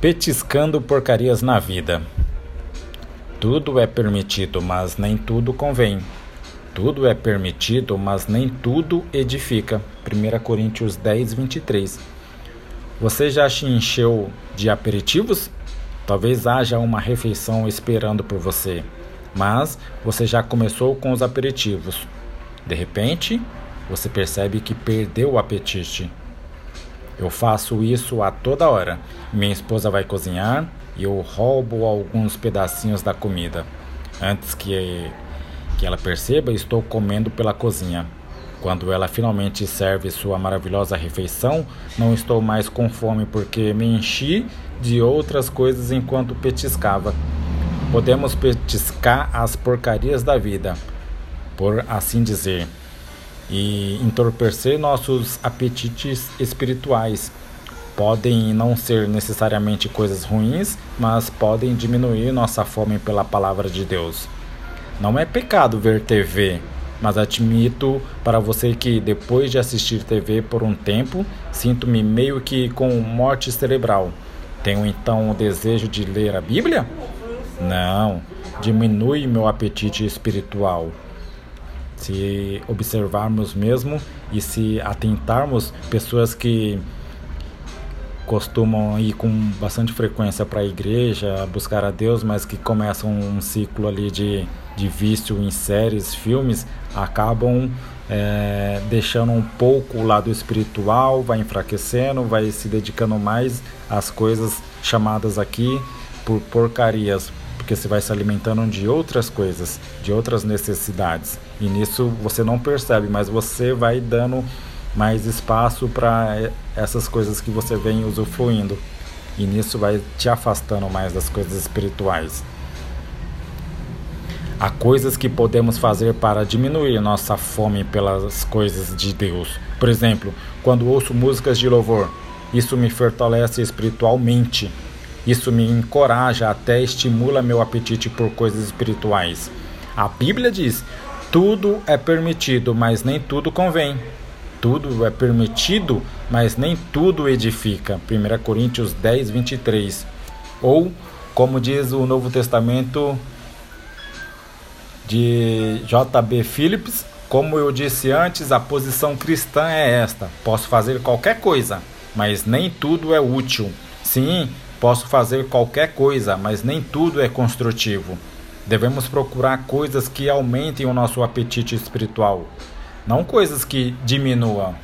Petiscando porcarias na vida. Tudo é permitido, mas nem tudo convém. Tudo é permitido, mas nem tudo edifica. 1 Coríntios 10, 23. Você já se encheu de aperitivos? Talvez haja uma refeição esperando por você, mas você já começou com os aperitivos. De repente, você percebe que perdeu o apetite. Eu faço isso a toda hora. Minha esposa vai cozinhar e eu roubo alguns pedacinhos da comida. Antes que, que ela perceba, estou comendo pela cozinha. Quando ela finalmente serve sua maravilhosa refeição, não estou mais com fome porque me enchi de outras coisas enquanto petiscava. Podemos petiscar as porcarias da vida, por assim dizer e entorpecer nossos apetites espirituais. Podem não ser necessariamente coisas ruins, mas podem diminuir nossa fome pela palavra de Deus. Não é pecado ver TV, mas admito para você que depois de assistir TV por um tempo, sinto-me meio que com morte cerebral. Tenho então o desejo de ler a Bíblia? Não, diminui meu apetite espiritual se observarmos mesmo e se atentarmos pessoas que costumam ir com bastante frequência para a igreja, buscar a Deus, mas que começam um ciclo ali de, de vício em séries, filmes, acabam é, deixando um pouco o lado espiritual, vai enfraquecendo, vai se dedicando mais às coisas chamadas aqui por porcarias, porque você vai se alimentando de outras coisas, de outras necessidades. E nisso você não percebe, mas você vai dando mais espaço para essas coisas que você vem usufruindo. E nisso vai te afastando mais das coisas espirituais. Há coisas que podemos fazer para diminuir nossa fome pelas coisas de Deus. Por exemplo, quando ouço músicas de louvor, isso me fortalece espiritualmente isso me encoraja, até estimula meu apetite por coisas espirituais. A Bíblia diz: tudo é permitido, mas nem tudo convém. Tudo é permitido, mas nem tudo edifica. 1 Coríntios 10, 23. Ou, como diz o Novo Testamento de J.B. Phillips, como eu disse antes, a posição cristã é esta: posso fazer qualquer coisa, mas nem tudo é útil. Sim, Posso fazer qualquer coisa, mas nem tudo é construtivo. Devemos procurar coisas que aumentem o nosso apetite espiritual, não coisas que diminuam.